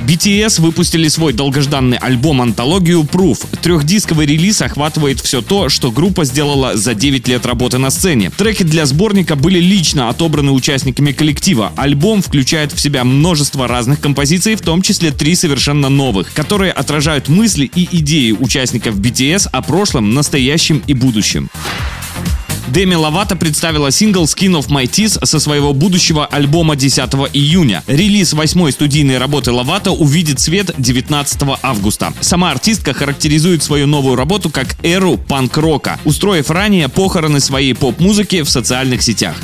BTS выпустили свой долгожданный альбом-антологию Proof. Трехдисковый релиз охватывает все то, что группа сделала за 9 лет работы на сцене. Треки для сборника были лично отобраны участниками коллектива. Альбом включает в себя множество разных композиций, в том числе три совершенно новых, которые отражают мысли и идеи участников BTS о прошлом, настоящем и будущем. Деми Ловато представила сингл Skin of My Teeth со своего будущего альбома 10 июня. Релиз восьмой студийной работы Ловато увидит свет 19 августа. Сама артистка характеризует свою новую работу как эру панк-рока, устроив ранее похороны своей поп-музыки в социальных сетях.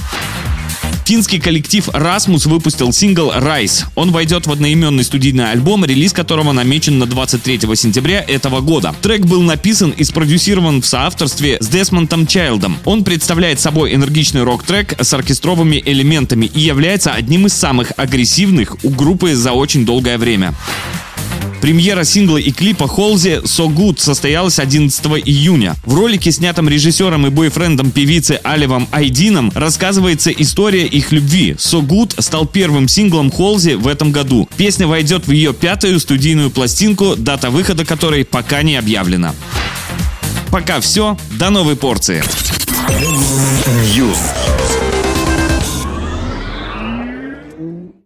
Финский коллектив Rasmus выпустил сингл Rise. Он войдет в одноименный студийный альбом, релиз которого намечен на 23 сентября этого года. Трек был написан и спродюсирован в соавторстве с Десмонтом Чайлдом. Он представляет собой энергичный рок-трек с оркестровыми элементами и является одним из самых агрессивных у группы за очень долгое время. Премьера сингла и клипа Холзи «So Good» состоялась 11 июня. В ролике, снятом режиссером и бойфрендом певицы Аливом Айдином, рассказывается история их любви. «So Good» стал первым синглом Холзи в этом году. Песня войдет в ее пятую студийную пластинку, дата выхода которой пока не объявлена. Пока все, до новой порции. News.